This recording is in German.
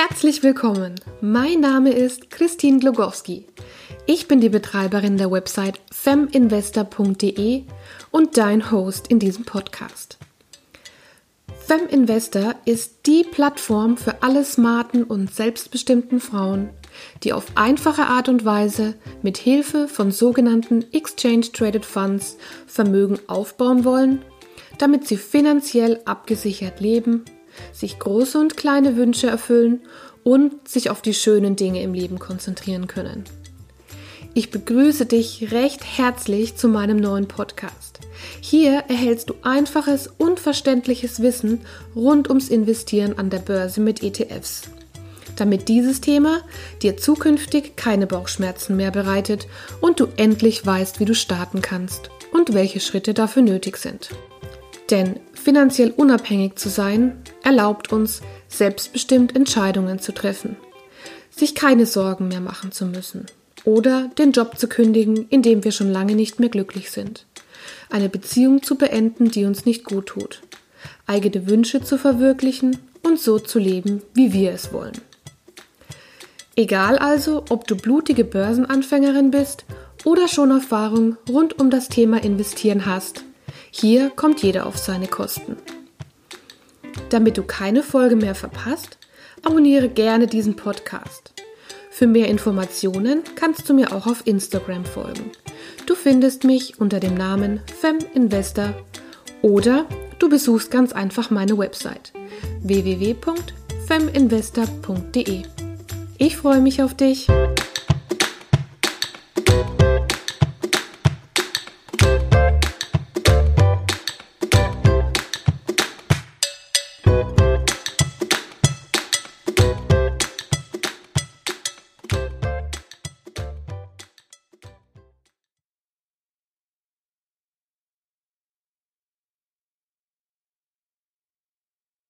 Herzlich willkommen. Mein Name ist Christine Glogowski. Ich bin die Betreiberin der Website feminvestor.de und dein Host in diesem Podcast. Feminvestor ist die Plattform für alle smarten und selbstbestimmten Frauen, die auf einfache Art und Weise mit Hilfe von sogenannten Exchange Traded Funds Vermögen aufbauen wollen, damit sie finanziell abgesichert leben sich große und kleine Wünsche erfüllen und sich auf die schönen Dinge im Leben konzentrieren können. Ich begrüße dich recht herzlich zu meinem neuen Podcast. Hier erhältst du einfaches und verständliches Wissen rund ums Investieren an der Börse mit ETFs. Damit dieses Thema dir zukünftig keine Bauchschmerzen mehr bereitet und du endlich weißt, wie du starten kannst und welche Schritte dafür nötig sind. Denn finanziell unabhängig zu sein erlaubt uns, selbstbestimmt Entscheidungen zu treffen, sich keine Sorgen mehr machen zu müssen oder den Job zu kündigen, in dem wir schon lange nicht mehr glücklich sind, eine Beziehung zu beenden, die uns nicht gut tut, eigene Wünsche zu verwirklichen und so zu leben, wie wir es wollen. Egal also, ob du blutige Börsenanfängerin bist oder schon Erfahrung rund um das Thema Investieren hast, hier kommt jeder auf seine Kosten. Damit du keine Folge mehr verpasst, abonniere gerne diesen Podcast. Für mehr Informationen kannst du mir auch auf Instagram folgen. Du findest mich unter dem Namen FemInvestor oder du besuchst ganz einfach meine Website www.feminvestor.de. Ich freue mich auf dich.